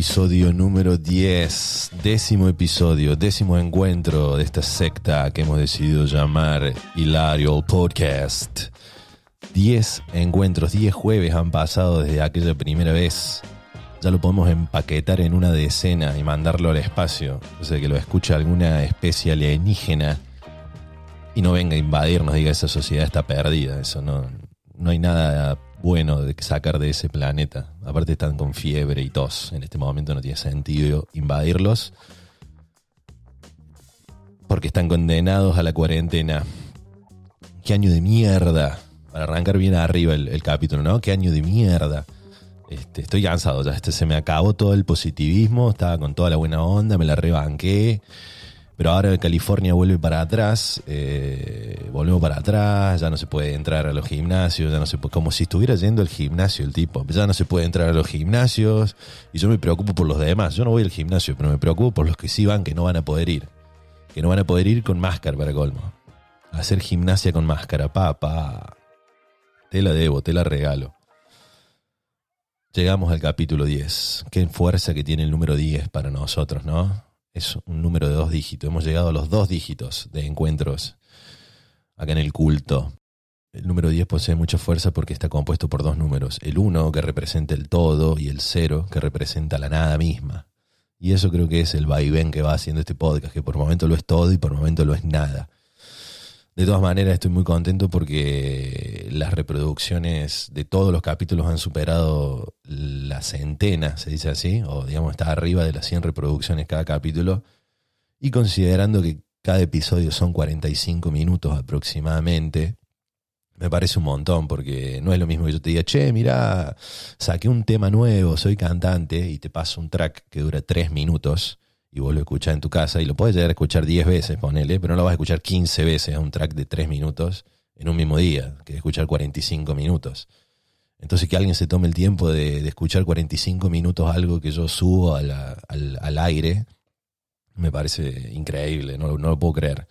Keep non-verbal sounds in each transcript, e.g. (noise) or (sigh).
Episodio número 10, décimo episodio, décimo encuentro de esta secta que hemos decidido llamar Hilario Podcast. 10 encuentros, 10 jueves han pasado desde aquella primera vez. Ya lo podemos empaquetar en una decena y mandarlo al espacio. O sea, que lo escucha alguna especie alienígena y no venga a invadirnos, diga esa sociedad está perdida. Eso no, no hay nada bueno de sacar de ese planeta. Aparte están con fiebre y tos. En este momento no tiene sentido invadirlos. Porque están condenados a la cuarentena. Qué año de mierda. Para arrancar bien arriba el, capítulo, ¿no? Qué año de mierda. Este, estoy cansado ya. Este, se me acabó todo el positivismo. Estaba con toda la buena onda. Me la rebanqué. Pero ahora California vuelve para atrás, eh, volvemos para atrás, ya no se puede entrar a los gimnasios, ya no se puede, como si estuviera yendo al gimnasio el tipo, ya no se puede entrar a los gimnasios y yo me preocupo por los demás, yo no voy al gimnasio, pero me preocupo por los que sí van, que no van a poder ir, que no van a poder ir con máscara para colmo, hacer gimnasia con máscara, papá, te la debo, te la regalo. Llegamos al capítulo 10. Qué fuerza que tiene el número 10 para nosotros, ¿no? Es un número de dos dígitos. Hemos llegado a los dos dígitos de encuentros acá en el culto. El número 10 posee mucha fuerza porque está compuesto por dos números. El 1 que representa el todo y el 0 que representa la nada misma. Y eso creo que es el vaivén que va haciendo este podcast, que por momento lo es todo y por momento lo es nada. De todas maneras, estoy muy contento porque las reproducciones de todos los capítulos han superado la centena, se dice así, o digamos está arriba de las 100 reproducciones cada capítulo. Y considerando que cada episodio son 45 minutos aproximadamente, me parece un montón, porque no es lo mismo que yo te diga, che, mira, saqué un tema nuevo, soy cantante, y te paso un track que dura 3 minutos y vos lo escuchás en tu casa y lo puedes llegar a escuchar 10 veces, ponele, pero no lo vas a escuchar 15 veces a un track de 3 minutos en un mismo día, que escuchar 45 minutos. Entonces que alguien se tome el tiempo de, escuchar 45 minutos algo que yo subo al, al, aire, me parece increíble, no, no lo puedo creer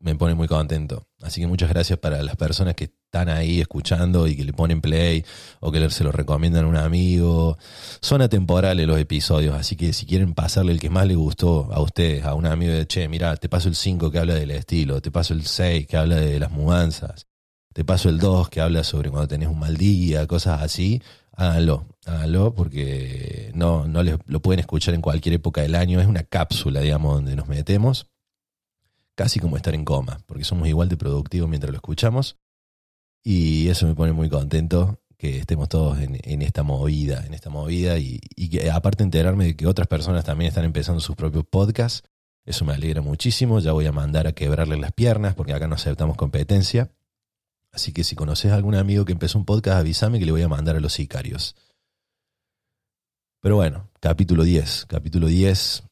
me pone muy contento. Así que muchas gracias para las personas que están ahí escuchando y que le ponen play o que se lo recomiendan a un amigo. Son atemporales los episodios, así que si quieren pasarle el que más les gustó a ustedes, a un amigo de, che, mira, te paso el 5 que habla del estilo, te paso el 6 que habla de las mudanzas, te paso el 2 que habla sobre cuando tenés un mal día, cosas así, háganlo, háganlo porque no, no les, lo pueden escuchar en cualquier época del año, es una cápsula, digamos, donde nos metemos casi como estar en coma, porque somos igual de productivos mientras lo escuchamos. Y eso me pone muy contento que estemos todos en, esta movida, en esta movida y, aparte enterarme de que otras personas también están empezando sus propios podcasts, eso me alegra muchísimo, ya voy a mandar a quebrarle las piernas porque acá no aceptamos competencia. Así que si conoces a algún amigo que empezó un podcast, avísame que le voy a mandar a los sicarios. Pero bueno, capítulo 10, capítulo 10,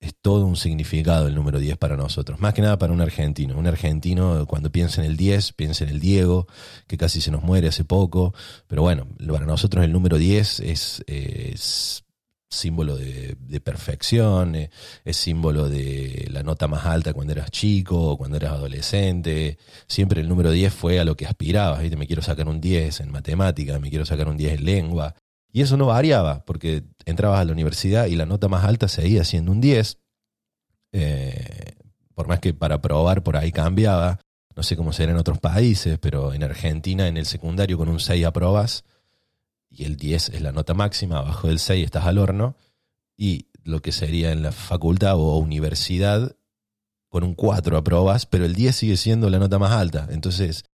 es todo un significado el número 10 para nosotros, más que nada para un argentino. Un argentino cuando piensa en el 10, piensa en el Diego, que casi se nos muere hace poco, pero bueno, para nosotros el número 10 es, símbolo de, perfección, eh, es símbolo de la nota más alta cuando eras chico, cuando eras adolescente. Siempre el número 10 fue a lo que aspirabas, me quiero sacar un 10 en matemática, me quiero sacar un 10 en lengua, y eso no variaba, porque entrabas a la universidad y la nota más alta seguía siendo un 10. Eh, por más que para probar por ahí cambiaba. No sé cómo será en otros países, pero en Argentina en el secundario con un 6 aprobas y el 10 es la nota máxima, abajo del 6 estás al horno. Y lo que sería en la facultad o universidad, con un 4 aprobas, pero el 10 sigue siendo la nota más alta. Entonces,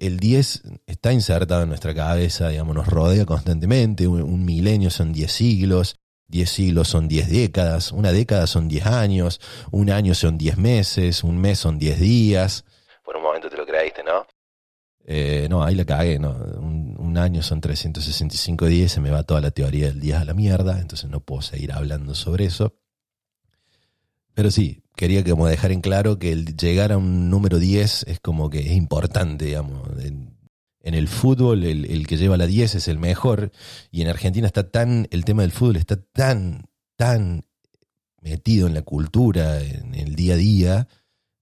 el 10 está insertado en nuestra cabeza, digamos, nos rodea constantemente. Un, milenio son 10 siglos, 10 siglos son 10 décadas, una década son 10 años, un año son 10 meses, un mes son 10 días. Por un momento te lo creíste, ¿no? Eh, no, ahí la cagué, ¿no? Un, un, año son 365 días, se me va toda la teoría del día a la mierda, entonces no puedo seguir hablando sobre eso. Pero sí, quería como dejar en claro que el llegar a un número 10 es como que es importante, digamos. En, el fútbol el, que lleva la 10 es el mejor y en Argentina está tan, el tema del fútbol está tan, tan metido en la cultura, en el día a día,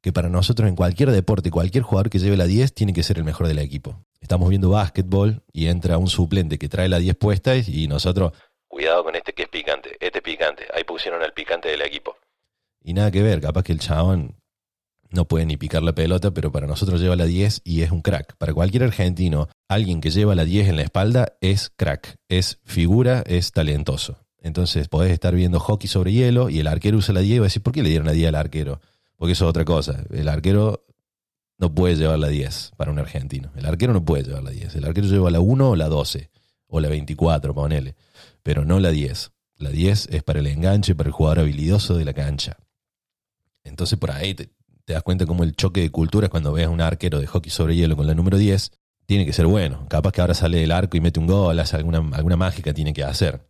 que para nosotros en cualquier deporte, cualquier jugador que lleve la 10 tiene que ser el mejor del equipo. Estamos viendo básquetbol y entra un suplente que trae la 10 puesta y nosotros cuidado con este que es picante, este es picante, ahí pusieron al picante del equipo. Y nada que ver, capaz que el chabón no puede ni picar la pelota, pero para nosotros lleva la 10 y es un crack. Para cualquier argentino, alguien que lleva la 10 en la espalda es crack, es figura, es talentoso. Entonces podés estar viendo hockey sobre hielo y el arquero usa la 10 y va a decir, ¿por qué le dieron la 10 al arquero? Porque eso es otra cosa. El arquero no puede llevar la 10 para un argentino. El arquero no puede llevar la 10. El arquero lleva la 1 o la 12 o la 24, ponele, pero no la 10. La 10 es para el enganche, para el jugador habilidoso de la cancha. Entonces por ahí te, das cuenta cómo el choque de culturas cuando ves a un arquero de hockey sobre hielo con la número 10 tiene que ser bueno. Capaz que ahora sale del arco y mete un gol, hace alguna, alguna mágica tiene que hacer.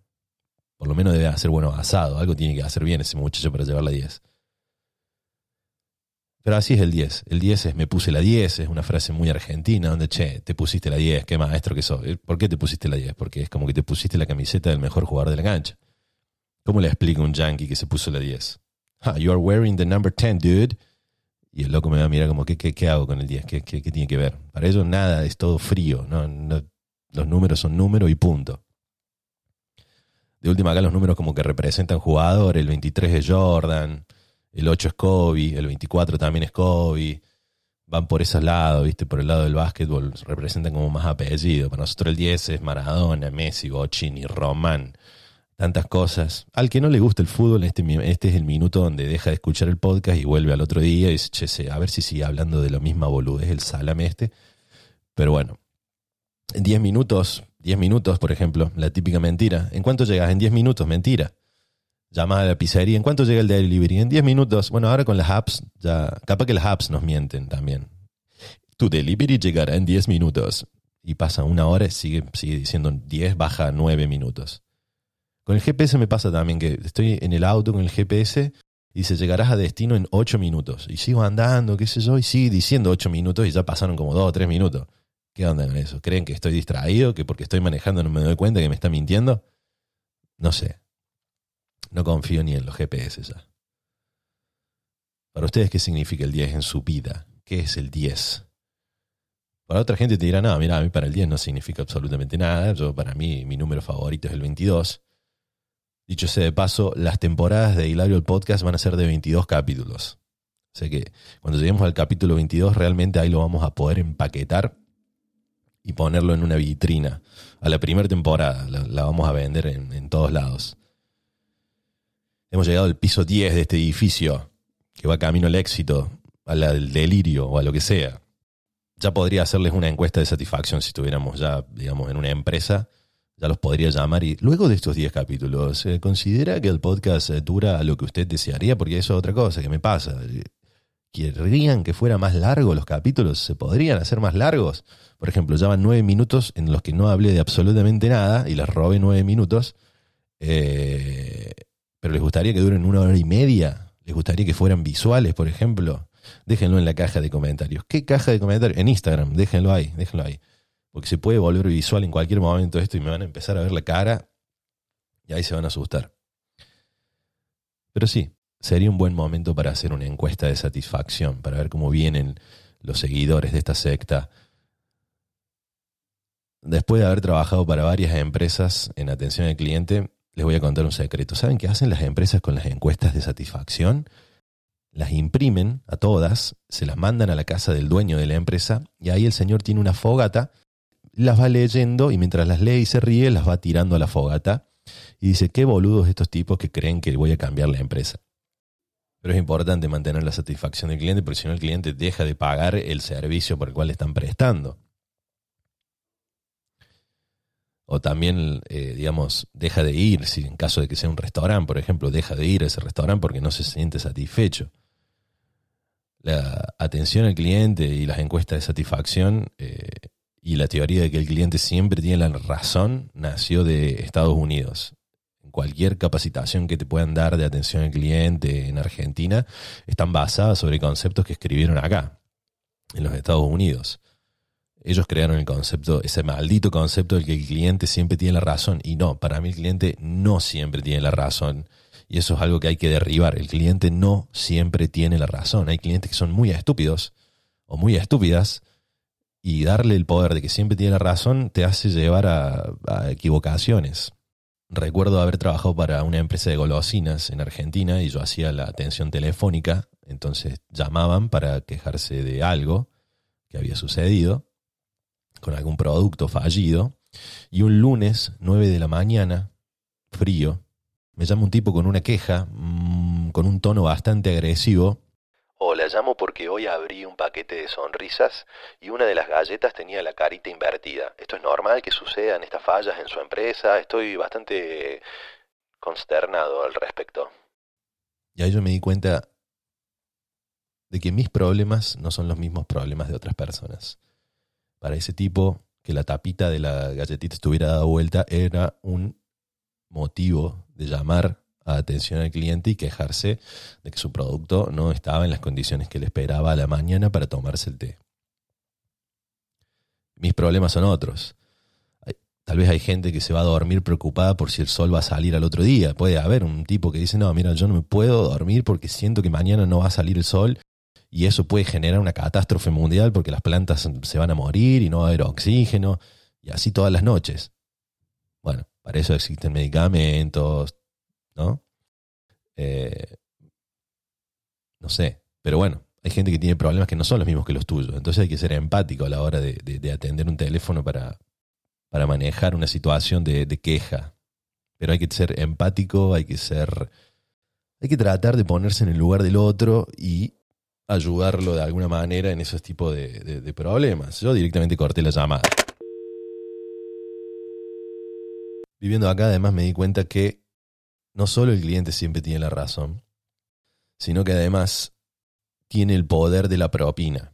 Por lo menos debe hacer bueno asado, algo tiene que hacer bien ese muchacho para llevar la 10. Pero así es el 10. El 10 es me puse la 10, es una frase muy argentina, donde, che, te pusiste la 10, qué maestro que sos. ¿Por qué te pusiste la 10? Porque es como que te pusiste la camiseta del mejor jugador de la cancha. ¿Cómo le explica un yankee que se puso la 10? You are wearing the number 10, dude. Y el loco me va a mirar como, ¿qué, qué, hago con el 10? ¿Qué, ¿Qué, tiene que ver? Para ellos nada, es todo frío. No, los números son números y punto. De última acá los números como que representan jugadores, el 23 es Jordan, el 8 es Kobe, el 24 también es Kobe. Van por esos lados, ¿viste? Por el lado del básquetbol, representan como más apellido. Para nosotros el 10 es Maradona, Messi, Bocini, Román. Tantas cosas. Al que no le gusta el fútbol, este, este es el minuto donde deja de escuchar el podcast y vuelve al otro día y dice, che, a ver si sigue hablando de lo misma boludez el salame este. Pero bueno, en 10 minutos, 10 minutos, por ejemplo, la típica mentira. ¿En cuánto llegas? En 10 minutos, mentira. Llamas a la pizzería. ¿En cuánto llega el delivery? En 10 minutos. Bueno, ahora con las apps, ya. Capaz que las apps nos mienten también. Tu delivery llegará en 10 minutos. Y pasa una hora y sigue, sigue diciendo 10, baja 9 minutos. Con el GPS me pasa también que estoy en el auto con el GPS y dice llegarás a destino en 8 minutos. Y sigo andando, qué sé yo, y sigue diciendo 8 minutos y ya pasaron como 2 o 3 minutos. ¿Qué onda con eso? ¿Creen que estoy distraído? ¿Que porque estoy manejando no me doy cuenta que me está mintiendo? No sé. No confío ni en los GPS ya. Para ustedes, ¿qué significa el 10 en su vida? ¿Qué es el 10? Para otra gente te dirá, no, mira, a mí para el 10 no significa absolutamente nada. Yo, para mí, mi número favorito es el 22. Dicho sea de paso, las temporadas de Hilario el Podcast van a ser de 22 capítulos. O sea que cuando lleguemos al capítulo 22, realmente ahí lo vamos a poder empaquetar y ponerlo en una vitrina. A la primera temporada la, vamos a vender en todos lados. Hemos llegado al piso 10 de este edificio, que va camino al éxito, al delirio o a lo que sea. Ya podría hacerles una encuesta de satisfacción si estuviéramos ya, digamos, en una empresa. Ya los podría llamar y luego de estos 10 capítulos, ¿considera que el podcast dura lo que usted desearía? Porque eso es otra cosa que me pasa. ¿Querrían que fuera más largo los capítulos? ¿Se podrían hacer más largos? Por ejemplo, ya van nueve minutos en los que no hablé de absolutamente nada y les robé nueve minutos. Eh, pero les gustaría que duren una hora y media, les gustaría que fueran visuales, por ejemplo, déjenlo en la caja de comentarios. ¿Qué caja de comentarios? En Instagram, déjenlo ahí, déjenlo ahí. Porque se puede volver visual en cualquier momento esto y me van a empezar a ver la cara y ahí se van a asustar. Pero sí, sería un buen momento para hacer una encuesta de satisfacción, para ver cómo vienen los seguidores de esta secta. Después de haber trabajado para varias empresas en atención al cliente, les voy a contar un secreto. ¿Saben qué hacen las empresas con las encuestas de satisfacción? Las imprimen a todas, se las mandan a la casa del dueño de la empresa y ahí el señor tiene una fogata, las va leyendo y mientras las lee y se ríe, las va tirando a la fogata y dice, qué boludos estos tipos que creen que voy a cambiar la empresa. Pero es importante mantener la satisfacción del cliente porque si no el cliente deja de pagar el servicio por el cual le están prestando o también, eh, digamos, deja de ir, si en caso de que sea un restaurante, por ejemplo, deja de ir a ese restaurante porque no se siente satisfecho. La atención al cliente y las encuestas de satisfacción eh, y la teoría de que el cliente siempre tiene la razón nació de Estados Unidos. Cualquier capacitación que te puedan dar de atención al cliente en Argentina están basadas sobre conceptos que escribieron acá, en los Estados Unidos ellos crearon el concepto, ese maldito concepto del que el cliente siempre tiene la razón. Y no, para mí el cliente no siempre tiene la razón. Y eso es algo que hay que derribar. El cliente no siempre tiene la razón. Hay clientes que son muy estúpidos o muy estúpidas y darle el poder de que siempre tiene la razón te hace llevar a, equivocaciones. recuerdo haber trabajado para una empresa de golosinas en Argentina y yo hacía la atención telefónica, entonces llamaban para quejarse de algo que había sucedido con algún producto fallido y un lunes, 9 de la mañana, frío, me llama un tipo con una queja, mm, con un tono bastante agresivo. Llamo porque hoy abrí un paquete de sonrisas y una de las galletas tenía la carita invertida. ¿Esto es normal que sucedan estas fallas en su empresa? Estoy bastante consternado al respecto. Y ahí yo me di cuenta de que mis problemas no son los mismos problemas de otras personas. Para ese tipo, que la tapita de la galletita estuviera dada vuelta era un motivo de llamar a atención al cliente y quejarse de que su producto no estaba en las condiciones que le esperaba a la mañana para tomarse el té. Mis problemas son otros. Tal vez hay gente que se va a dormir preocupada por si el sol va a salir al otro día. Puede haber un tipo que dice, no, mira, yo no me puedo dormir porque siento que mañana no va a salir el sol y eso puede generar una catástrofe mundial porque las plantas se van a morir y no va a haber oxígeno y así todas las noches. Bueno, para eso existen medicamentos, ¿no? Eh, no sé, pero bueno, hay gente que tiene problemas que no son los mismos que los tuyos, entonces hay que ser empático a la hora de, atender un teléfono para, para manejar una situación de, de queja. Pero hay que ser empático, hay que ser... Hay que tratar de ponerse en el lugar del otro y ayudarlo de alguna manera en esos tipos de, de, problemas. Yo directamente corté la llamada. Viviendo acá además me di cuenta que no solo el cliente siempre tiene la razón, sino que además tiene el poder de la propina,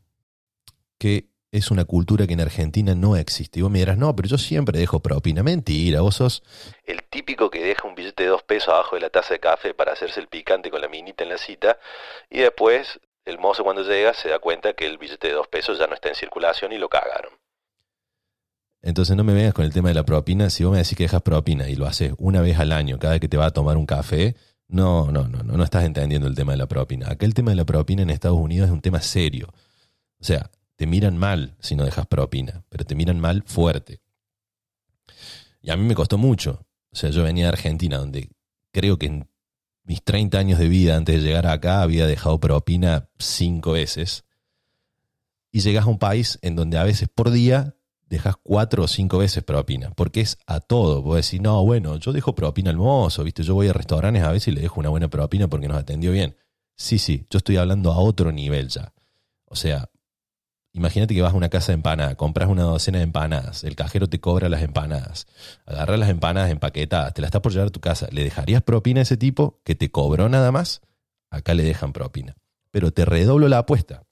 que es una cultura que en Argentina no existe. Y vos me dirás, no, pero yo siempre dejo propina. Mentira, vos sos el típico que deja un billete de dos pesos abajo de la taza de café para hacerse el picante con la minita en la cita y después el mozo cuando llega se da cuenta que el billete de dos pesos ya no está en circulación y lo cagaron. Entonces no me vengas con el tema de la propina. Si vos me decís que dejas propina y lo haces una vez al año, cada vez que te va a tomar un café, no, no, no, no, no estás entendiendo el tema de la propina. Acá el tema de la propina en Estados Unidos es un tema serio. O sea, te miran mal si no dejas propina, pero te miran mal fuerte. Y a mí me costó mucho. O sea, yo venía de Argentina, donde creo que en mis 30 años de vida antes de llegar acá había dejado propina cinco veces. Y llegas a un país en donde a veces por día dejas cuatro o cinco veces propina, porque es a todo. Puedes decir, no, bueno, yo dejo propina al mozo, ¿viste? Yo voy a restaurantes a veces y le dejo una buena propina porque nos atendió bien. Sí, sí, yo estoy hablando a otro nivel ya. O sea, imagínate que vas a una casa de empanadas, compras una docena de empanadas, el cajero te cobra las empanadas, agarras las empanadas empaquetadas, te las estás por llevar a tu casa, ¿le dejarías propina a ese tipo que te cobró nada más? Acá le dejan propina. Pero te redoblo la apuesta.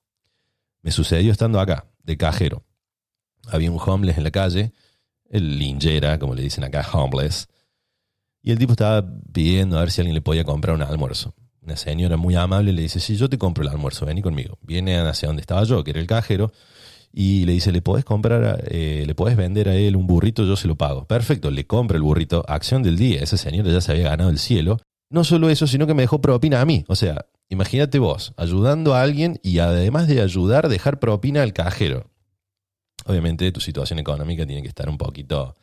Me sucedió estando acá, de cajero había un homeless en la calle, el linjera, como le dicen acá, homeless, y el tipo estaba pidiendo a ver si alguien le podía comprar un almuerzo. Una señora muy amable le dice, sí, yo te compro el almuerzo, vení conmigo. Viene hacia donde estaba yo, que era el cajero, y le dice, ¿le podés comprar, eh, le podés vender a él un burrito? Yo se lo pago. Perfecto, le compro el burrito, acción del día, esa señora ya se había ganado el cielo. No solo eso, sino que me dejó propina a mí. O sea, imagínate vos, ayudando a alguien y además de ayudar, dejar propina al cajero. Obviamente tu situación económica tiene que estar un poquito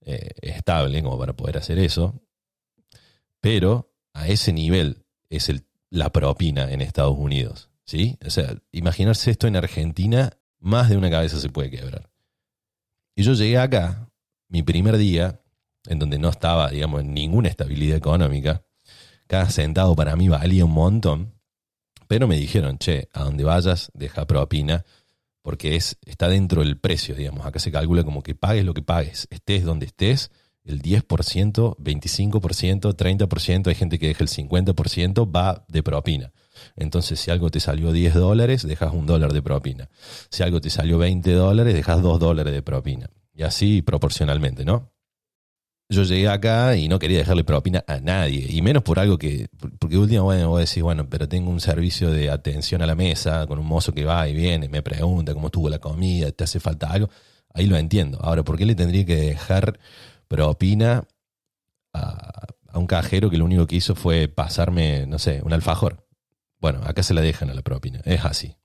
eh, estable como para poder hacer eso, pero a ese nivel es el, la propina en Estados Unidos. ¿sí? O sea, imaginarse esto en Argentina, más de una cabeza se puede quebrar. Y yo llegué acá, mi primer día, en donde no estaba, digamos, en ninguna estabilidad económica, cada centavo para mí valía un montón, pero me dijeron, che, a donde vayas, deja propina porque es, está dentro del precio, digamos. Acá se calcula como que pagues lo que pagues, estés donde estés, el 10%, 25%, 30%, hay gente que deja el 50%, va de propina. Entonces, si algo te salió 10 dólares, dejas un dólar de propina. Si algo te salió 20 dólares, dejas 2 dólares de propina. Y así proporcionalmente, ¿no? Yo llegué acá y no quería dejarle propina a nadie, y menos por algo que, porque último, bueno, voy a decir, bueno, pero tengo un servicio de atención a la mesa con un mozo que va y viene, me pregunta cómo estuvo la comida, te hace falta algo, ahí lo entiendo. Ahora, ¿por qué le tendría que dejar propina a, a un cajero que lo único que hizo fue pasarme, no sé, un alfajor? Bueno, acá se la dejan a la propina, es así.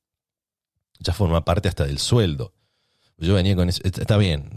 Ya forma parte hasta del sueldo. Yo venía con eso, está bien.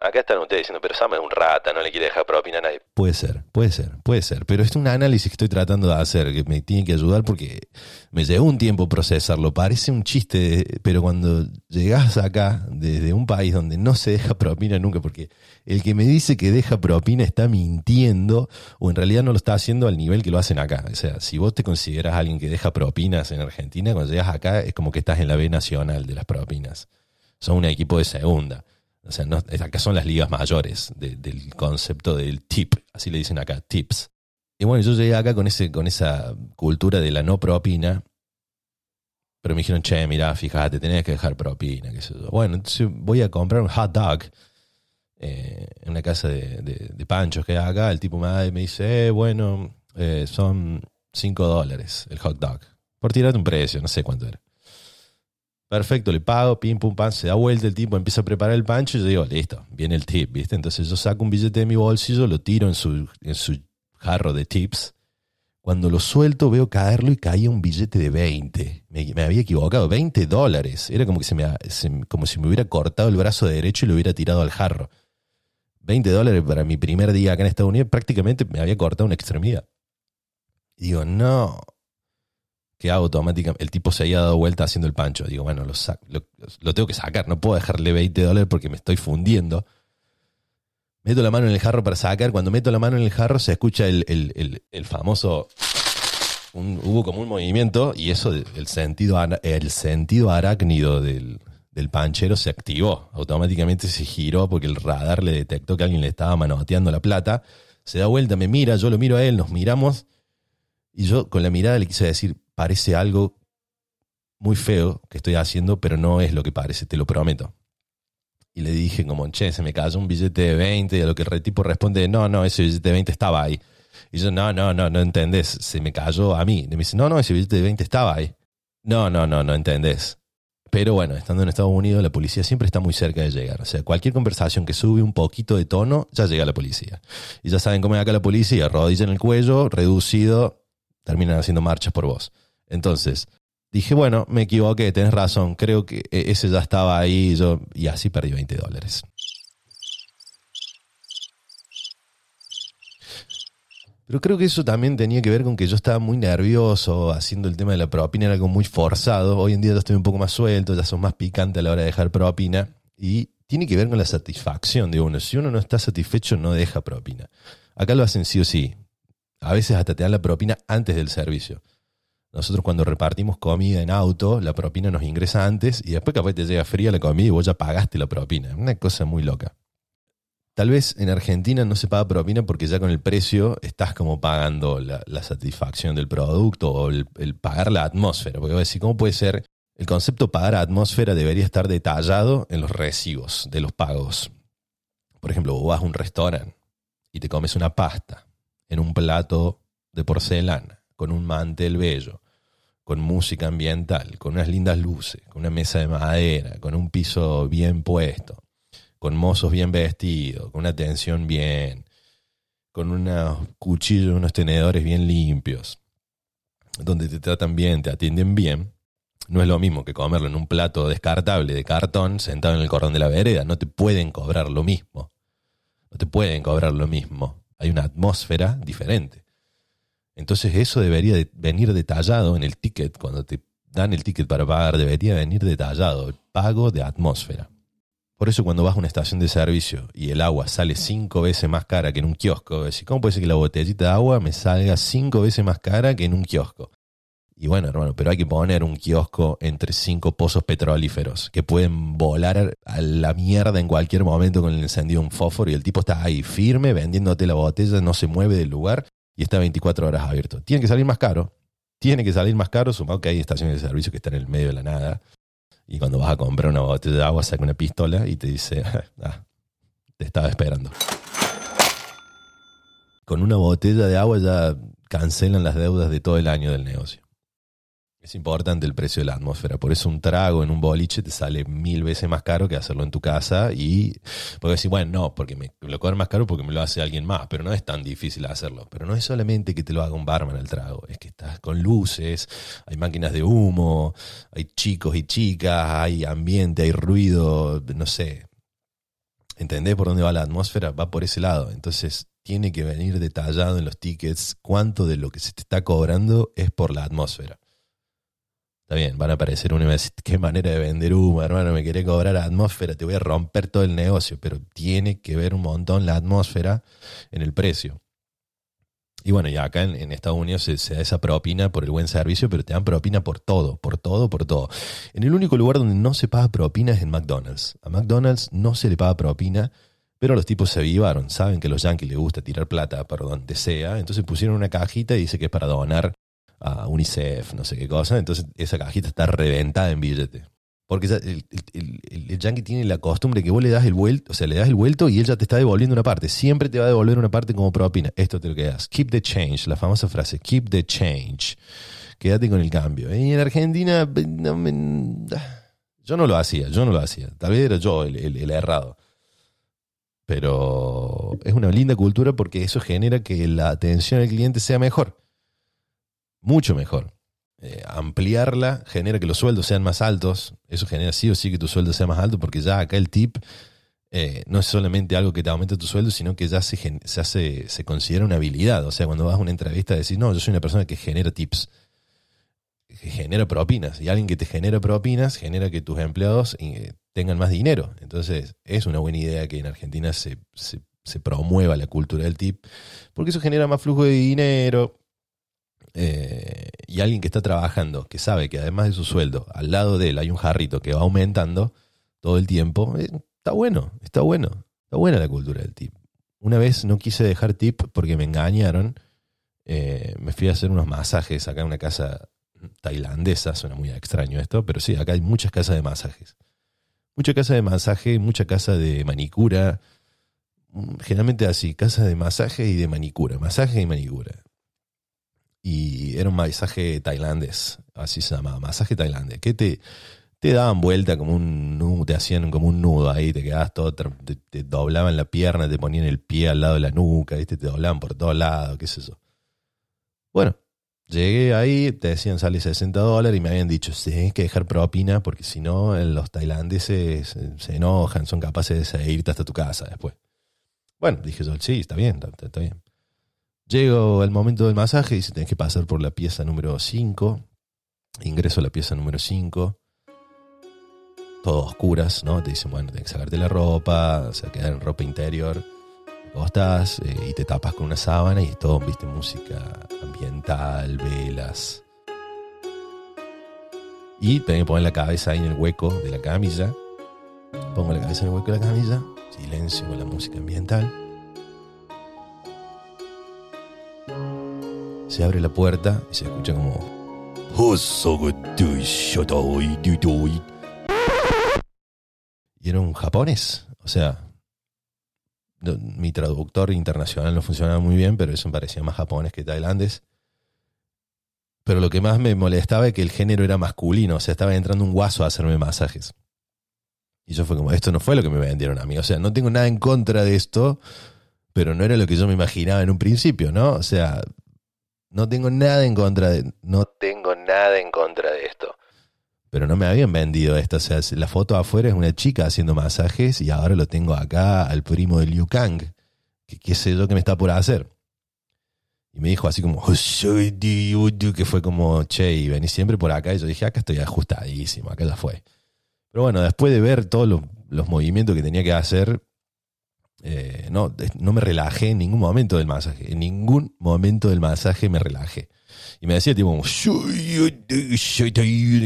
Acá están ustedes diciendo, pero Sam es un rata, no le quiere dejar propina a nadie. Puede ser, puede ser, puede ser. Pero es un análisis que estoy tratando de hacer, que me tiene que ayudar porque me llevó un tiempo procesarlo. Parece un chiste, pero cuando llegas acá, desde un país donde no se deja propina nunca, porque el que me dice que deja propina está mintiendo, o en realidad no lo está haciendo al nivel que lo hacen acá. O sea, si vos te consideras alguien que deja propinas en Argentina, cuando llegas acá es como que estás en la B nacional de las propinas. Son un equipo de segunda. O sea, no, acá son las ligas mayores del concepto del tip, así le dicen acá, tips. Y bueno, yo llegué acá con, ese, con esa cultura de la no propina, pero me dijeron, che, mira, fíjate, tenés que dejar propina. Bueno, entonces voy a comprar un hot dog eh, en una casa de, de, panchos que hay acá. El tipo me, me dice, eh, bueno, eh, son 5 dólares el hot dog. Por tirarte un precio, no sé cuánto era. Perfecto, le pago, pim, pum, pam, se da vuelta el tipo, empieza a preparar el pancho y yo digo, listo, viene el tip, ¿viste? Entonces yo saco un billete de mi bolsillo, lo tiro en su, en su jarro de tips. Cuando lo suelto veo caerlo y caía un billete de 20. Me, había equivocado, 20 dólares. Era como, que se me, como si me hubiera cortado el brazo derecho y lo hubiera tirado al jarro. 20 dólares para mi primer día acá en Estados Unidos, prácticamente me había cortado una extremidad. Y digo, no, que automáticamente el tipo se había dado vuelta haciendo el pancho. Digo, bueno, lo, lo, tengo que sacar, no puedo dejarle 20 dólares porque me estoy fundiendo. Meto la mano en el jarro para sacar. Cuando meto la mano en el jarro se escucha el, famoso... hubo como un movimiento y eso, el sentido, el sentido arácnido del, del panchero se activó. Automáticamente se giró porque el radar le detectó que alguien le estaba manoteando la plata. Se da vuelta, me mira, yo lo miro a él, nos miramos y yo con la mirada le quise decir, parece algo muy feo que estoy haciendo, pero no es lo que parece, te lo prometo. Y le dije como, che, se me cayó un billete de 20, y a lo que el tipo responde, no, no, ese billete de 20 estaba ahí. Y yo, no, no, no, no entendés, se me cayó a mí. Y me dice, no, no, ese billete de 20 estaba ahí. No, no, no, no entendés. Pero bueno, estando en Estados Unidos, la policía siempre está muy cerca de llegar. O sea, cualquier conversación que sube un poquito de tono, ya llega la policía. Y ya saben cómo es acá la policía, rodilla en el cuello, reducido, terminan haciendo marchas por vos. Entonces, dije, bueno, me equivoqué, tenés razón, creo que e-, ese ya estaba ahí yo, y así perdí 20 dólares. Pero creo que eso también tenía que ver con que yo estaba muy nervioso haciendo el tema de la propina, era algo muy forzado. Hoy en día ya estoy un poco más suelto, ya son más picante a la hora de dejar propina. Y tiene que ver con la satisfacción de uno. Si uno no está satisfecho, no deja propina. Acá lo hacen sí o sí. A veces hasta te dan la propina antes del servicio. Nosotros cuando repartimos comida en auto, la propina nos ingresa antes y después capaz te llega fría la comida y vos ya pagaste la propina. Una cosa muy loca. Tal vez en Argentina no se paga propina porque ya con el precio estás como pagando la, satisfacción del producto o el, pagar la atmósfera. Porque voy a ¿cómo puede ser? El concepto pagar atmósfera debería estar detallado en los recibos de los pagos. Por ejemplo, vos vas a un restaurante y te comes una pasta en un plato de porcelana con un mantel bello, con música ambiental, con unas lindas luces, con una mesa de madera, con un piso bien puesto, con mozos bien vestidos, con una atención bien, con unos cuchillos, unos tenedores bien limpios, donde te tratan bien, te atienden bien, no es lo mismo que comerlo en un plato descartable de cartón sentado en el cordón de la vereda. No te pueden cobrar lo mismo. No te pueden cobrar lo mismo. Hay una atmósfera diferente. Entonces eso debería de venir detallado en el ticket, cuando te dan el ticket para pagar, debería venir detallado, el pago de atmósfera. Por eso cuando vas a una estación de servicio y el agua sale cinco veces más cara que en un kiosco, decís, ¿cómo puede ser que la botellita de agua me salga cinco veces más cara que en un kiosco? Y bueno, hermano, pero hay que poner un kiosco entre cinco pozos petrolíferos que pueden volar a la mierda en cualquier momento con el encendido de un fósforo y el tipo está ahí firme vendiéndote la botella, no se mueve del lugar y está 24 horas abierto. Tiene que salir más caro. Tiene que salir más caro, sumado que hay estaciones de servicio que están en el medio de la nada. Y cuando vas a comprar una botella de agua, saca una pistola y te dice, (laughs) ah, te estaba esperando. Con una botella de agua ya cancelan las deudas de todo el año del negocio. Es importante el precio de la atmósfera. Por eso un trago en un boliche te sale mil veces más caro que hacerlo en tu casa. Y puedes decir, bueno, no, porque me lo cobran más caro porque me lo hace alguien más. Pero no es tan difícil hacerlo. Pero no es solamente que te lo haga un barman el trago. Es que estás con luces, hay máquinas de humo, hay chicos y chicas, hay ambiente, hay ruido, no sé. ¿Entendés por dónde va la atmósfera? Va por ese lado. Entonces tiene que venir detallado en los tickets cuánto de lo que se te está cobrando es por la atmósfera. Está bien, van a aparecer una vez, qué manera de vender humo, hermano, me quería cobrar atmósfera, te voy a romper todo el negocio, pero tiene que ver un montón la atmósfera en el precio. Y bueno, ya acá en, Estados Unidos se, da esa propina por el buen servicio, pero te dan propina por todo, por todo, por todo. En el único lugar donde no se paga propina es en McDonald's. A McDonald's no se le paga propina, pero los tipos se avivaron, saben que a los yankees les gusta tirar plata para donde sea, entonces pusieron una cajita y dice que es para donar a UNICEF, no sé qué cosa, entonces esa cajita está reventada en billete. Porque el, el, yankee tiene la costumbre que vos le das el vuelto, o sea, le das el vuelto y él ya te está devolviendo una parte. Siempre te va a devolver una parte como propina. Esto te lo quedas. Keep the change, la famosa frase, keep the change. Quédate con el cambio. Y en Argentina, yo no lo hacía, yo no lo hacía. Tal vez era yo el errado. Pero es una linda cultura porque eso genera que la atención al cliente sea mejor. Mucho mejor. Eh, ampliarla genera que los sueldos sean más altos. Eso genera sí o sí que tu sueldo sea más alto, porque ya acá el tip eh, no es solamente algo que te aumenta tu sueldo, sino que ya se, se, hace, se considera una habilidad. O sea, cuando vas a una entrevista decís, no, yo soy una persona que genera tips, que genera propinas. Y alguien que te genera propinas genera que tus empleados eh, tengan más dinero. Entonces, es una buena idea que en Argentina se, se, se promueva la cultura del tip, porque eso genera más flujo de dinero, eh, y alguien que está trabajando, que sabe que además de su sueldo, al lado de él hay un jarrito que va aumentando todo el tiempo, eh, está bueno, está bueno, está buena la cultura del tip. Una vez no quise dejar tip porque me engañaron, eh, me fui a hacer unos masajes acá en una casa tailandesa, suena muy extraño esto, pero sí, acá hay muchas casas de masajes. Mucha casa de masaje, mucha casa de manicura, mm, generalmente así, casa de masaje y de manicura, masaje y manicura y era un masaje tailandés, así se llamaba, masaje tailandés, que te, te daban vuelta como un nudo, te hacían como un nudo ahí, te quedabas todo, te, doblaban la pierna, te ponían el pie al lado de la nuca, te doblaban por todos lados, qué es eso. Bueno, llegué ahí, te decían sale 60 dólares y me habían dicho, tienes que dejar propina porque si no los tailandeses se, enojan, son capaces de irte hasta tu casa después. Bueno, dije yo, sí, está bien, está bien. Llego al momento del masaje y dice, tenés que pasar por la pieza número 5. Ingreso a la pieza número 5. Todo oscuras, ¿no? Te dicen, bueno, tenés que sacarte la ropa, o sea, quedar en ropa interior. Te estás eh, y te tapas con una sábana y todo, viste, música ambiental, velas. Y tenés que poner la cabeza ahí en el hueco de la camilla. Pongo la cabeza en el hueco de la camilla. Silencio con la música ambiental Se abre la puerta y se escucha como. Y era un japonés. O sea, mi traductor internacional no funcionaba muy bien, pero eso me parecía más japonés que tailandés. Pero lo que más me molestaba es que el género era masculino, o sea, estaba entrando un guaso a hacerme masajes. Y yo fue como, esto no fue lo que me vendieron a mí. O sea, no tengo nada en contra de esto, pero no era lo que yo me imaginaba en un principio, ¿no? O sea, no tengo nada en contra de. No tengo nada en contra de esto. Pero no me habían vendido esto. O sea, la foto afuera es una chica haciendo masajes y ahora lo tengo acá al primo de Liu Kang. Que qué sé yo que me está por hacer. Y me dijo así como, que fue como, che, y vení siempre por acá. Y yo dije, acá estoy ajustadísimo, acá ya fue. Pero bueno, después de ver todos los movimientos que tenía que hacer, eh, no, no me relajé en ningún momento del masaje. En ningún momento del masaje me relajé. Y me decía tipo, que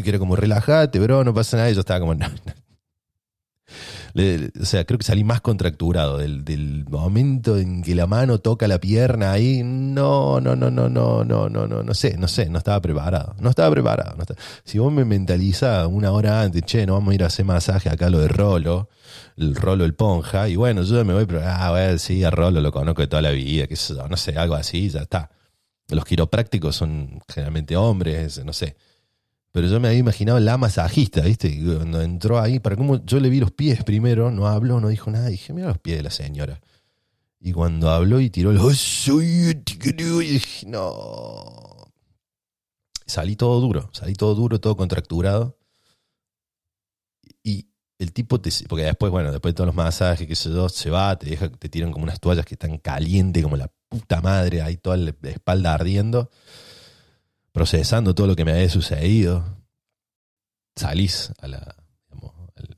era como, relájate, bro, no pasa nada. Y yo estaba como, (laughs) no, o sea, creo que salí más contracturado del, del, momento en que la mano toca la pierna ahí. No, no, no, no, no, no, no, no, no sé, no sé, no estaba preparado. No estaba preparado. Si vos me mentalizás una hora antes, che, no vamos a ir a hacer masaje acá lo de Rolo, el Rolo el Ponja, y bueno, yo me voy, pero, ah, bueno, sí, a Rolo lo conozco de toda la vida, que no sé, algo así, ya está. Los quiroprácticos son generalmente hombres, no sé. Pero yo me había imaginado la masajista, ¿viste? Cuando entró ahí, para cómo yo le vi los pies primero, no habló, no dijo nada, dije, mira los pies de la señora. Y cuando habló y tiró el... dije, no. Salí todo duro, salí todo duro, todo contracturado. Y el tipo te, porque después, bueno, después de todos los masajes, qué sé yo, se va, te deja, te tiran como unas toallas que están calientes como la puta madre, ahí toda la espalda ardiendo, procesando todo lo que me había sucedido. Salís a la, digamos, al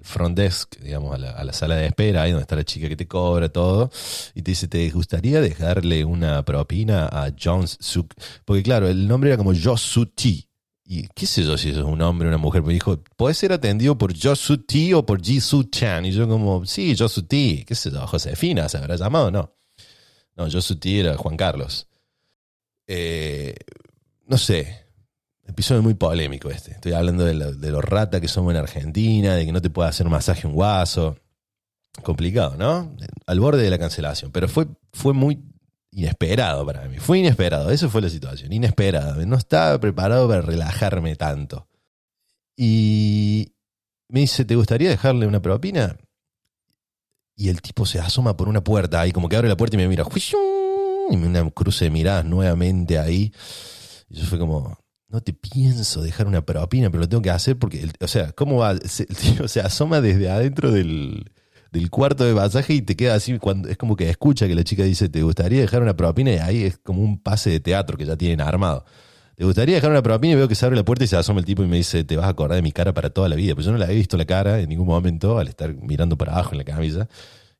front desk, digamos, a la, sala de espera, ahí donde está la chica que te cobra todo, y te dice, ¿te gustaría dejarle una propina a Jones Suk? Porque claro, el nombre era como Josuti, y qué sé yo si es un hombre o una mujer, me dijo, puede ser atendido por Josu T o por Jisoo Chan. Y yo como, sí, Josu T, qué sé yo, Josefina se habrá llamado, no. No, Josu T era Juan Carlos. Eh, no sé, episodio muy polémico este. Estoy hablando de, lo, de rata que somos en Argentina, de que no te puede hacer un masaje un guaso. Complicado, ¿no? Al borde de la cancelación. Pero fue, fue muy inesperado para mí. Fue inesperado, eso fue la situación, inesperado. No estaba preparado para relajarme tanto. Y me dice, ¿te gustaría dejarle una propina? Y el tipo se asoma por una puerta ahí, como que abre la puerta y me mira, y me una cruce de miradas nuevamente ahí. Y yo fue como, no te pienso dejar una propina, pero lo tengo que hacer porque, o sea, ¿cómo va? el tío se asoma desde adentro del, del cuarto de pasaje y te queda así, cuando es como que escucha que la chica dice, ¿te gustaría dejar una propina? Y ahí es como un pase de teatro que ya tienen armado. ¿Te gustaría dejar una propina? Y veo que se abre la puerta y se asoma el tipo y me dice, te vas a acordar de mi cara para toda la vida. Pues yo no la he visto la cara en ningún momento al estar mirando para abajo en la camisa.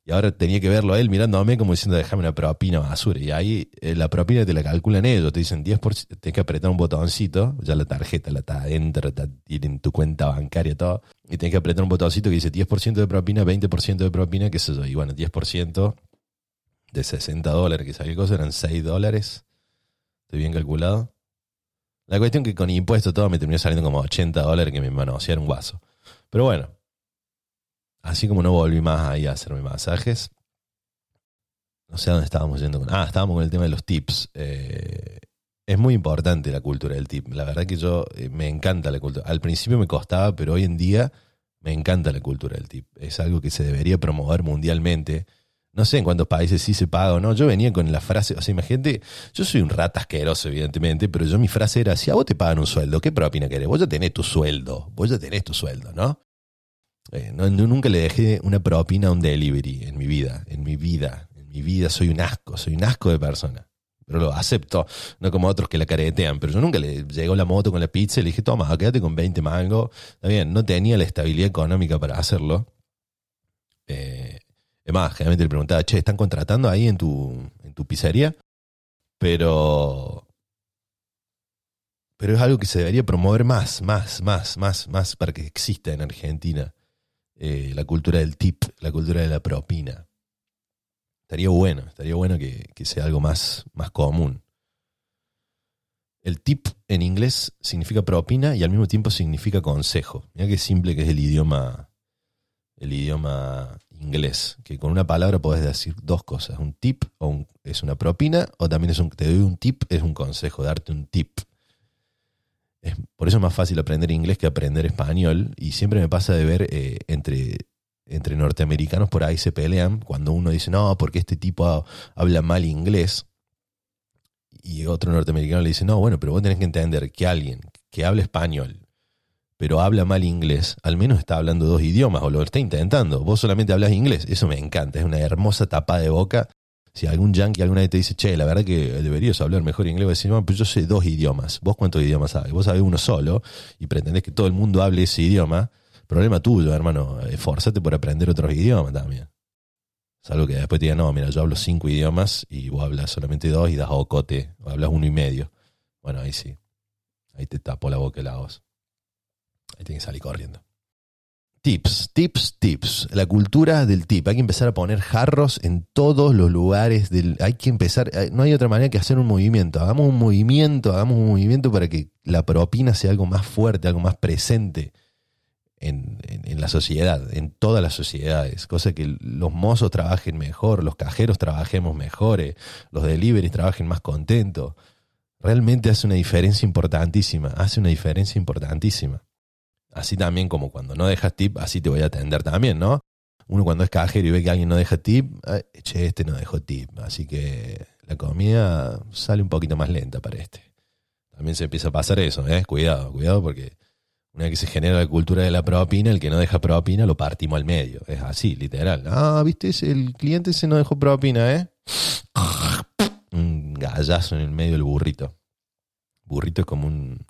Y ahora tenía que verlo a él mirándome como diciendo, déjame una propina basura. Y ahí eh, la propina te la calculan ellos, te dicen 10%, tienes que apretar un botoncito, ya la tarjeta la está adentro, está, en tu cuenta bancaria, todo. Y tienes que apretar un botoncito que dice 10% de propina, 20% de propina, qué sé yo. Y bueno, 10% de 60 dólares, que sabía cosa, eran 6 dólares. ¿Estoy bien calculado? La cuestión que con impuesto todo me terminó saliendo como 80 dólares que me manosearon un vaso. Pero bueno, así como no volví más ahí a hacerme masajes, no sé a dónde estábamos yendo. ah, estábamos con el tema de los tips. Eh, es muy importante la cultura del tip. La verdad que yo eh, me encanta la cultura. Al principio me costaba, pero hoy en día me encanta la cultura del tip. Es algo que se debería promover mundialmente. No sé en cuántos países sí se paga o no. Yo venía con la frase, o sea, imagínate, yo soy un rata asqueroso, evidentemente, pero yo mi frase era, si a vos te pagan un sueldo, ¿qué propina querés? Vos ya tenés tu sueldo, vos ya tenés tu sueldo, ¿no? Eh, no, nunca le dejé una propina a un delivery en mi vida, en mi vida, en mi vida soy un asco, soy un asco de persona. Pero lo acepto, no como otros que la caretean. Pero yo nunca le llegó la moto con la pizza y le dije, toma, quédate con 20 mangos. Está bien, no tenía la estabilidad económica para hacerlo. Eh, es más, generalmente le preguntaba, che, ¿están contratando ahí en tu, en tu pizzería? Pero pero es algo que se debería promover más, más, más, más, más para que exista en Argentina. Eh, la cultura del tip, la cultura de la propina. Estaría bueno, estaría bueno que, sea algo más, más común. El tip en inglés significa propina y al mismo tiempo significa consejo. Mira qué simple que es el idioma, el idioma inglés, que con una palabra podés decir dos cosas. Un tip o es una propina o también es un, te doy un tip, es un consejo, darte un tip por eso es más fácil aprender inglés que aprender español. Y siempre me pasa de ver eh, entre, entre norteamericanos por ahí se pelean cuando uno dice, no, porque este tipo habla mal inglés. Y otro norteamericano le dice, no, bueno, pero vos tenés que entender que alguien que habla español, pero habla mal inglés, al menos está hablando dos idiomas o lo está intentando. Vos solamente hablas inglés. Eso me encanta. Es una hermosa tapa de boca si algún yankee alguna vez te dice, che, la verdad que deberías hablar mejor inglés, decir, no, pues yo sé dos idiomas. ¿Vos cuántos idiomas sabes? Vos sabés uno solo y pretendés que todo el mundo hable ese idioma. Problema tuyo, hermano. Esforzate por aprender otros idiomas también. Salvo que después te digan, no, mira, yo hablo cinco idiomas y vos hablas solamente dos y das ocote, o hablas uno y medio. Bueno, ahí sí. Ahí te tapo la boca y la voz. Ahí tienes que salir corriendo. Tips, tips, tips. La cultura del tip. Hay que empezar a poner jarros en todos los lugares. Hay que empezar. Eh, no hay otra manera que hacer un movimiento. Hagamos un movimiento, hagamos un movimiento para que la propina sea algo más fuerte, algo más presente en, la sociedad, en todas las sociedades. Cosa que los mozos trabajen mejor, los cajeros trabajemos mejores, los deliveries trabajen más contentos. Realmente hace una diferencia importantísima. Hace una diferencia importantísima. Así también como cuando no dejas tip, así te voy a atender también, ¿no? Uno cuando es cajero y ve que alguien no deja tip, che, este no dejó tip. Así que la comida sale un poquito más lenta para este. También se empieza a pasar eso, ¿eh? Cuidado, cuidado porque Una vez que se genera la cultura de la propina, el que no deja propina lo partimos al medio. Es así, literal. Ah, viste, el cliente se no dejó propina, ¿eh? Un gallazo en el medio del burrito. Burrito es como un,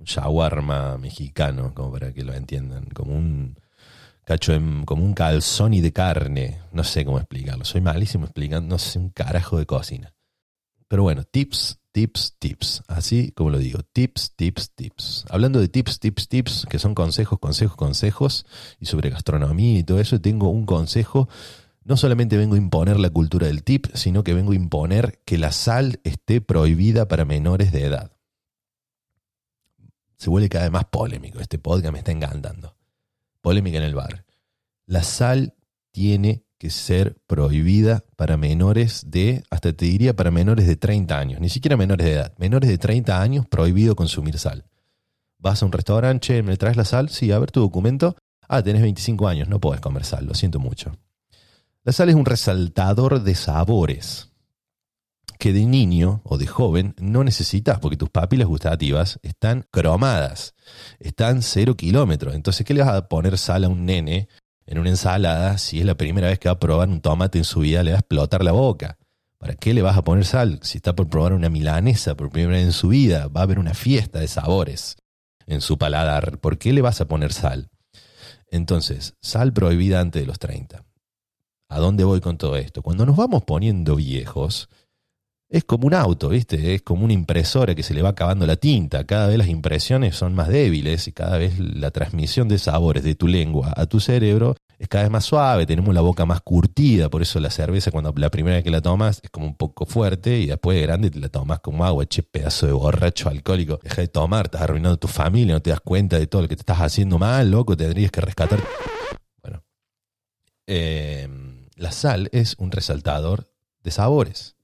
un shawarma mexicano, como para que lo entiendan. Como un cacho, como un calzón y de carne. No sé cómo explicarlo. Soy malísimo explicando, no sé un carajo de cocina. Pero bueno, tips, tips, tips. Así como lo digo, tips, tips, tips. Hablando de tips, tips, tips, que son consejos, consejos, consejos, y sobre gastronomía y todo eso, tengo un consejo. No solamente vengo a imponer la cultura del tip, sino que vengo a imponer que la sal esté prohibida para menores de edad. Se vuelve cada vez más polémico. Este podcast me está encantando. Polémica en el bar. La sal tiene que ser prohibida para menores de, hasta te diría para menores de 30 años, ni siquiera menores de edad, menores de 30 años prohibido consumir sal. Vas a un restaurante, ¿me traes la sal? Sí, a ver tu documento. Ah, tenés 25 años, no puedes comer sal, lo siento mucho. La sal es un resaltador de sabores que de niño o de joven no necesitas porque tus papilas gustativas están cromadas, están cero kilómetros. Entonces, ¿qué le vas a poner sal a un nene en una ensalada, si es la primera vez que va a probar un tomate en su vida, le va a explotar la boca. ¿Para qué le vas a poner sal? Si está por probar una milanesa por primera vez en su vida, va a haber una fiesta de sabores en su paladar. ¿Por qué le vas a poner sal? Entonces, sal prohibida antes de los 30. ¿A dónde voy con todo esto? Cuando nos vamos poniendo viejos, es como un auto, ¿viste? Es como una impresora que se le va acabando la tinta. Cada vez las impresiones son más débiles y cada vez la transmisión de sabores de tu lengua a tu cerebro es cada vez más suave. Tenemos la boca más curtida, por eso la cerveza cuando la primera vez que la tomas es como un poco fuerte y después de grande te la tomas como agua, che, pedazo de borracho alcohólico. Deja de tomar, estás arruinando tu familia, no te das cuenta de todo lo que te estás haciendo mal, loco, tendrías que rescatar. Bueno, eh, la sal es un resaltador de sabores.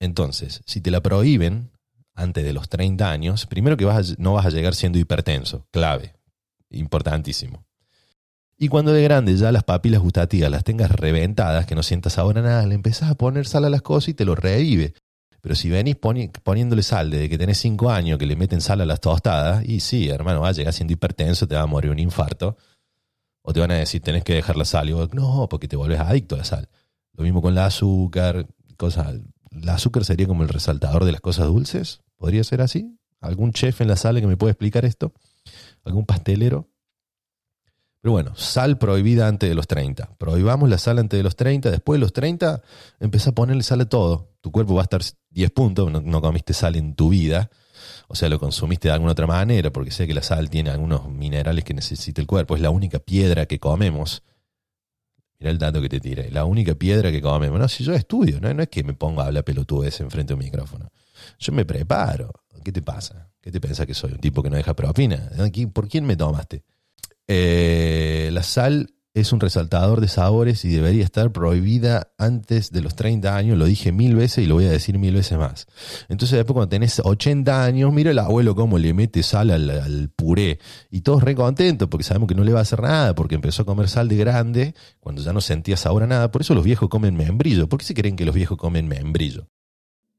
Entonces, si te la prohíben antes de los 30 años, primero que vas no vas a llegar siendo hipertenso, clave, importantísimo. Y cuando de grande ya las papilas gustativas las tengas reventadas, que no sientas ahora nada, le empezás a poner sal a las cosas y te lo revive. Pero si venís poniéndole sal desde que tenés 5 años, que le meten sal a las tostadas, y sí, hermano, va a llegar siendo hipertenso, te va a morir un infarto. O te van a decir, tenés que dejar la sal. Y vos, no, porque te volvés adicto a la sal. Lo mismo con el azúcar, cosas ¿El azúcar sería como el resaltador de las cosas dulces? ¿Podría ser así? ¿Algún chef en la sala que me pueda explicar esto? ¿Algún pastelero? Pero bueno, sal prohibida antes de los 30. Prohibamos la sal antes de los 30. Después de los 30, empieza a ponerle sal a todo. Tu cuerpo va a estar 10 puntos, no, no comiste sal en tu vida. O sea, lo consumiste de alguna otra manera, porque sé que la sal tiene algunos minerales que necesita el cuerpo. Es la única piedra que comemos Mira el dato que te tiré. La única piedra que comemos. No, si yo estudio, no, es que me pongo a hablar pelotudes enfrente de un micrófono. Yo me preparo. ¿Qué te pasa? ¿Qué te piensas que soy? ¿Un tipo que no deja propina? ¿Por quién me tomaste? Eh, la sal es un resaltador de sabores y debería estar prohibida antes de los 30 años. Lo dije mil veces y lo voy a decir mil veces más. Entonces después cuando tenés 80 años, mira el abuelo cómo le mete sal al, puré. Y todos re contentos porque sabemos que no le va a hacer nada, porque empezó a comer sal de grande cuando ya no sentía sabor a nada. Por eso los viejos comen membrillo. ¿Por qué se creen que los viejos comen membrillo?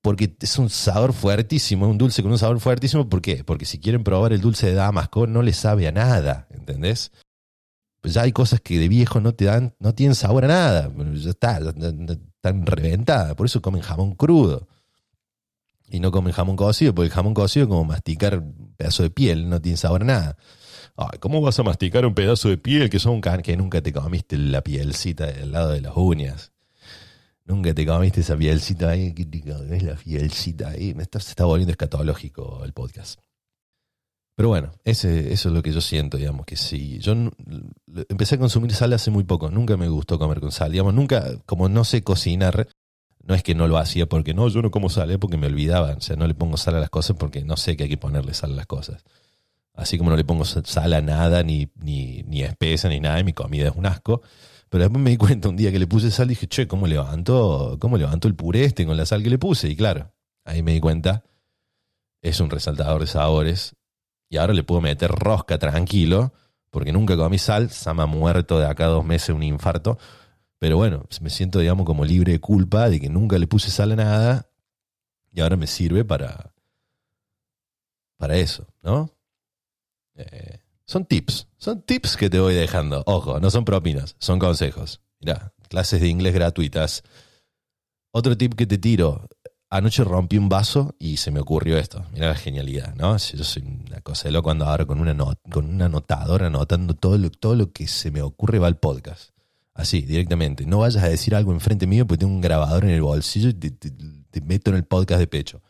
Porque es un sabor fuertísimo, un dulce con un sabor fuertísimo. ¿Por qué? Porque si quieren probar el dulce de Damasco no le sabe a nada, ¿entendés? Pues ya hay cosas que de viejo no te dan, no tienen sabor a nada, ya está, están reventadas, por eso comen jamón crudo. Y no comen jamón cocido, porque el jamón cocido es como masticar un pedazo de piel, no tiene sabor a nada. ¿Cómo vas a masticar un pedazo de piel que son que nunca te comiste la pielcita del lado de las uñas? Nunca te comiste esa pielcita ahí, es la pielcita ahí. Me está, se está volviendo escatológico el podcast. Pero bueno, ese, eso es lo que yo siento, digamos, que sí. Yo empecé a consumir sal hace muy poco, nunca me gustó comer con sal. Digamos, nunca, como no sé cocinar, no es que no lo hacía porque no, yo no como sal, porque me olvidaba. O sea, no le pongo sal a las cosas porque no sé que hay que ponerle sal a las cosas. Así como no le pongo sal a nada, ni, ni, ni espesa, ni nada, y mi comida es un asco. Pero después me di cuenta un día que le puse sal, dije, che, ¿cómo levanto, cómo levanto el puré este con la sal que le puse? Y claro, ahí me di cuenta, es un resaltador de sabores y ahora le puedo meter rosca tranquilo, porque nunca comí sal, Sama muerto de acá dos meses un infarto. Pero bueno, me siento, digamos, como libre de culpa de que nunca le puse sal a nada y ahora me sirve para, para eso, ¿no? Eh, Son tips, son tips que te voy dejando. Ojo, no son propinas, son consejos. Mira, clases de inglés gratuitas. Otro tip que te tiro. Anoche rompí un vaso y se me ocurrió esto. Mira la genialidad, ¿no? Yo soy una cosa de loco cuando ahora con una, con una anotadora anotando todo lo, todo lo que se me ocurre va al podcast. Así, directamente. No vayas a decir algo enfrente mío porque tengo un grabador en el bolsillo y te meto en el podcast de pecho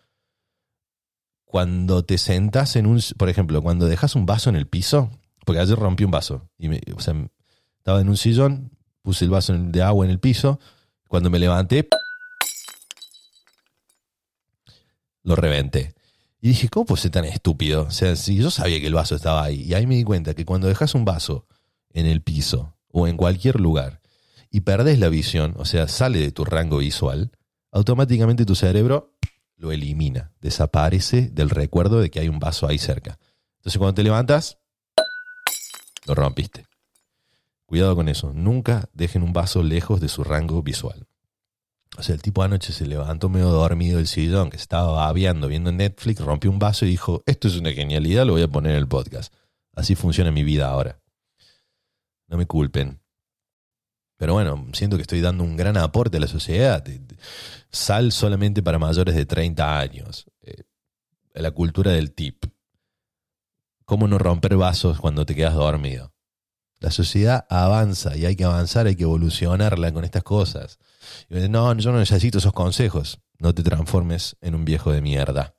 cuando te sentas en un, por ejemplo, cuando dejas un vaso en el piso, porque ayer rompí un vaso, y me, o sea, estaba en un sillón, puse el vaso de agua en el piso, cuando me levanté, lo reventé. Y dije, ¿cómo puede ser tan estúpido? O sea, si yo sabía que el vaso estaba ahí, y ahí me di cuenta que cuando dejas un vaso en el piso o en cualquier lugar y perdes la visión, o sea, sale de tu rango visual, automáticamente tu cerebro lo elimina, desaparece del recuerdo de que hay un vaso ahí cerca. Entonces cuando te levantas, lo rompiste. Cuidado con eso, nunca dejen un vaso lejos de su rango visual. O sea, el tipo anoche se levantó medio dormido del sillón, que estaba babeando viendo Netflix, rompió un vaso y dijo, esto es una genialidad, lo voy a poner en el podcast. Así funciona mi vida ahora. No me culpen. Pero bueno, siento que estoy dando un gran aporte a la sociedad. Sal solamente para mayores de 30 años. Eh, la cultura del tip. ¿Cómo no romper vasos cuando te quedas dormido? La sociedad avanza y hay que avanzar, hay que evolucionarla con estas cosas. no, yo no necesito esos consejos. No te transformes en un viejo de mierda.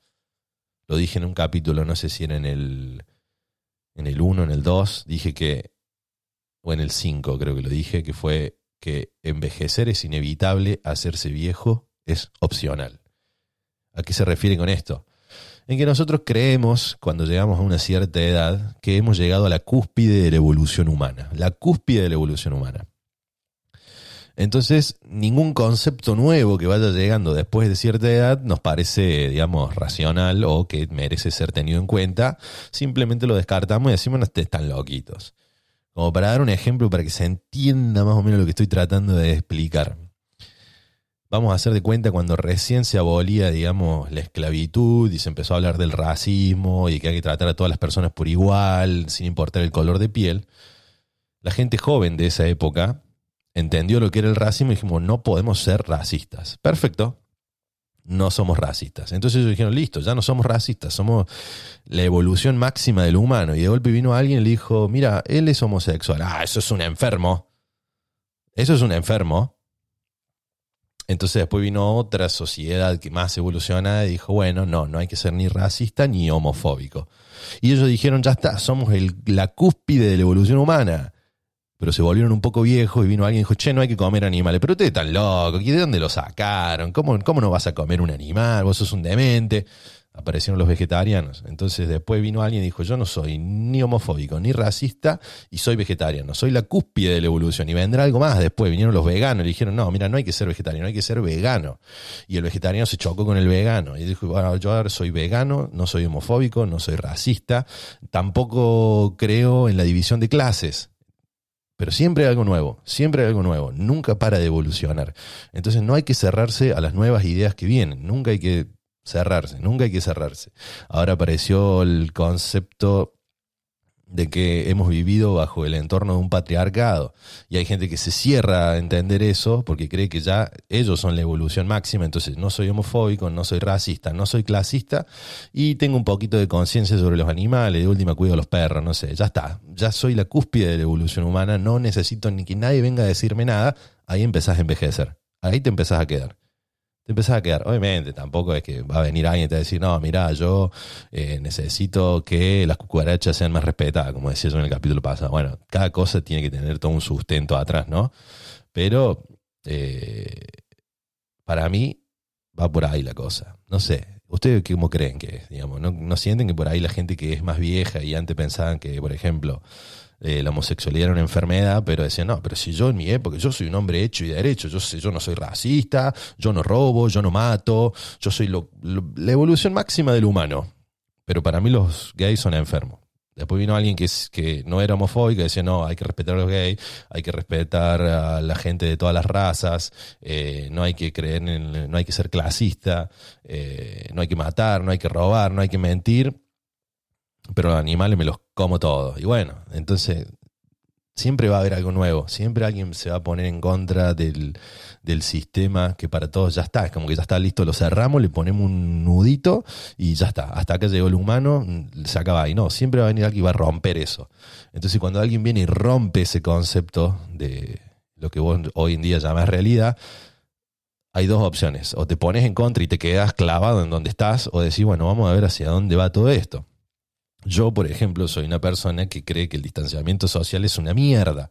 Lo dije en un capítulo, no sé si era en el, en el 1, en el 2. Dije que o en el 5 creo que lo dije, que fue que envejecer es inevitable, hacerse viejo es opcional. ¿A qué se refiere con esto? En que nosotros creemos, cuando llegamos a una cierta edad, que hemos llegado a la cúspide de la evolución humana, la cúspide de la evolución humana. Entonces, ningún concepto nuevo que vaya llegando después de cierta edad nos parece, digamos, racional o que merece ser tenido en cuenta. Simplemente lo descartamos y decimos, no están loquitos. Como para dar un ejemplo para que se entienda más o menos lo que estoy tratando de explicar. Vamos a hacer de cuenta cuando recién se abolía, digamos, la esclavitud y se empezó a hablar del racismo y que hay que tratar a todas las personas por igual, sin importar el color de piel. La gente joven de esa época entendió lo que era el racismo y dijimos, no podemos ser racistas. Perfecto, no somos racistas. Entonces ellos dijeron, listo, ya no somos racistas, somos la evolución máxima del humano. Y de golpe vino alguien y le dijo, mira, él es homosexual. Ah, eso es un enfermo. Eso es un enfermo. Entonces después vino otra sociedad que más evoluciona y dijo, bueno, no, no hay que ser ni racista ni homofóbico. Y ellos dijeron, ya está, somos el, la cúspide de la evolución humana pero se volvieron un poco viejos y vino alguien y dijo, che, no hay que comer animales. Pero ustedes están locos, ¿de dónde lo sacaron? ¿Cómo, ¿Cómo no vas a comer un animal? Vos sos un demente. Aparecieron los vegetarianos. Entonces después vino alguien y dijo, yo no soy ni homofóbico ni racista y soy vegetariano. Soy la cúspide de la evolución. Y vendrá algo más después. Vinieron los veganos y dijeron, no, mira, no hay que ser vegetariano, hay que ser vegano. Y el vegetariano se chocó con el vegano. Y dijo, bueno, yo ahora soy vegano, no soy homofóbico, no soy racista. Tampoco creo en la división de clases pero siempre hay algo nuevo, siempre hay algo nuevo, nunca para de evolucionar. Entonces no hay que cerrarse a las nuevas ideas que vienen, nunca hay que cerrarse, nunca hay que cerrarse. Ahora apareció el concepto de que hemos vivido bajo el entorno de un patriarcado. Y hay gente que se cierra a entender eso porque cree que ya ellos son la evolución máxima. Entonces, no soy homofóbico, no soy racista, no soy clasista y tengo un poquito de conciencia sobre los animales. De última, cuido a los perros, no sé. Ya está. Ya soy la cúspide de la evolución humana. No necesito ni que nadie venga a decirme nada. Ahí empezás a envejecer. Ahí te empezás a quedar te empezás a quedar. Obviamente, tampoco es que va a venir alguien y te va a decir, no, mira, yo eh, necesito que las cucarachas sean más respetadas, como decía yo en el capítulo pasado. Bueno, cada cosa tiene que tener todo un sustento atrás, ¿no? Pero eh, para mí va por ahí la cosa. No sé, ¿ustedes cómo creen que es? Digamos, ¿no, ¿No sienten que por ahí la gente que es más vieja y antes pensaban que, por ejemplo, eh, la homosexualidad era una enfermedad, pero decían, no, pero si yo en mi época, yo soy un hombre hecho y derecho, yo, yo no soy racista, yo no robo, yo no mato, yo soy la evolución máxima del humano. Pero para mí los gays son enfermos. Después vino alguien que no era homofóbico y decía, no, hay que respetar a los gays, hay que respetar a la gente de todas las razas, eh, no hay que creer en, no hay que ser clasista, eh, no hay que matar, no hay que robar, no hay que mentir pero los animales me los como todos. Y bueno, entonces siempre va a haber algo nuevo, siempre alguien se va a poner en contra del, del, sistema que para todos ya está, es como que ya está listo, lo cerramos, le ponemos un nudito y ya está, hasta acá llegó el humano, se acaba y no, siempre va a venir alguien y va a romper eso. Entonces cuando alguien viene y rompe ese concepto de lo que vos hoy en día llamas realidad, hay dos opciones, o te pones en contra y te quedas clavado en donde estás, o decís, bueno, vamos a ver hacia dónde va todo esto. Yo, por ejemplo, soy una persona que cree que el distanciamiento social es una mierda.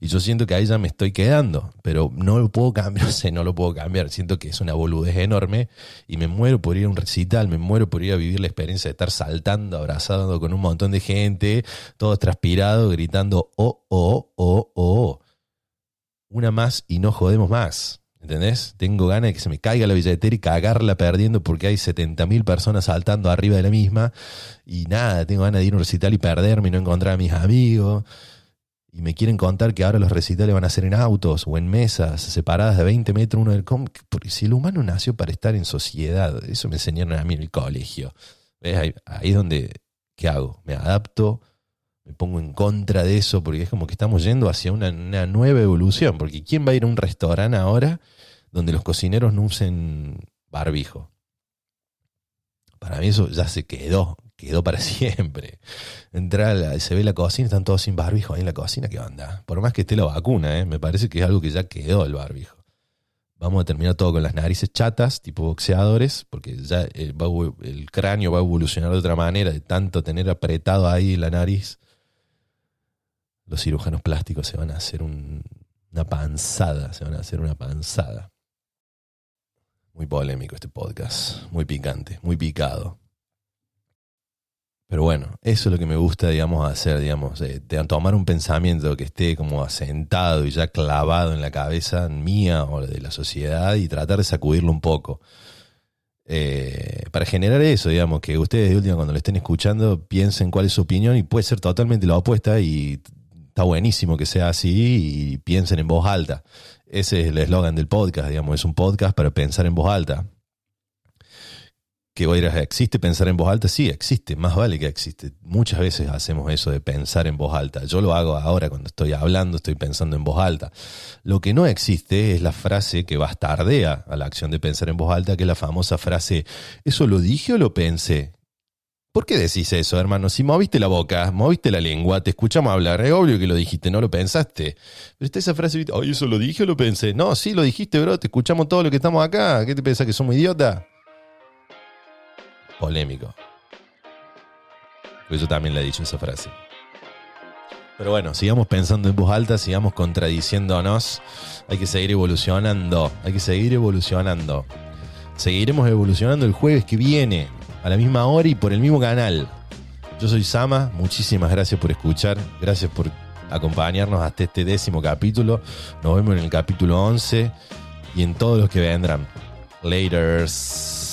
Y yo siento que ahí ya me estoy quedando. Pero no lo puedo cambiar, (laughs) sé, no lo puedo cambiar. Siento que es una boludez enorme y me muero por ir a un recital, me muero por ir a vivir la experiencia de estar saltando, abrazado con un montón de gente, todos transpirados, gritando, oh, oh, oh, oh. Una más y no jodemos más. ¿Entendés? Tengo ganas de que se me caiga la billetera y cagarla perdiendo porque hay 70.000 personas saltando arriba de la misma. Y nada, tengo ganas de ir a un recital y perderme y no encontrar a mis amigos. Y me quieren contar que ahora los recitales van a ser en autos o en mesas separadas de 20 metros uno del Porque si el humano nació para estar en sociedad, eso me enseñaron a mí en el colegio. ¿Ves? Ahí, ahí es donde, ¿qué hago? Me adapto me pongo en contra de eso porque es como que estamos yendo hacia una, nueva evolución. Porque ¿quién va a ir a un restaurante ahora donde los cocineros no usen barbijo? Para mí eso ya se quedó, quedó para (laughs) siempre. Entra, se ve la cocina, están todos sin barbijo ahí en la cocina, ¿qué onda? Por más que esté la vacuna, ¿eh? me parece que es algo que ya quedó el barbijo. Vamos a terminar todo con las narices chatas, tipo boxeadores, porque ya el, el cráneo va a evolucionar de otra manera, de tanto tener apretado ahí la nariz los cirujanos plásticos se van a hacer una panzada, se van a hacer una panzada. Muy polémico este podcast, muy picante, muy picado. Pero bueno, eso es lo que me gusta, digamos, hacer, digamos, de, tomar un pensamiento que esté como asentado y ya clavado en la cabeza mía o de la sociedad y tratar de sacudirlo un poco. Eh, para generar eso, digamos, que ustedes de última cuando lo estén escuchando piensen cuál es su opinión y puede ser totalmente la opuesta y está buenísimo que sea así y piensen en voz alta. Ese es el eslogan del podcast, digamos, es un podcast para pensar en voz alta. Que hoy ¿existe pensar en voz alta? Sí, existe, más vale que existe. Muchas veces hacemos eso de pensar en voz alta. Yo lo hago ahora cuando estoy hablando, estoy pensando en voz alta. Lo que no existe es la frase que bastardea a la acción de pensar en voz alta, que es la famosa frase, ¿eso lo dije o lo pensé? ¿Por qué decís eso, hermano? Si moviste la boca, moviste la lengua, te escuchamos hablar, es obvio que lo dijiste, no lo pensaste. Pero está esa frase, ay, ¿eso lo dije o lo pensé? No, sí, lo dijiste, bro, te escuchamos todo lo que estamos acá. ¿Qué te pensás, que somos idiotas? Polémico. Pues yo también le he dicho esa frase. Pero bueno, sigamos pensando en voz alta, sigamos contradiciéndonos. Hay que seguir evolucionando, hay que seguir evolucionando. Seguiremos evolucionando el jueves que viene a la misma hora y por el mismo canal. Yo soy Sama, muchísimas gracias por escuchar, gracias por acompañarnos hasta este décimo capítulo. Nos vemos en el capítulo 11 y en todos los que vendrán. Laters.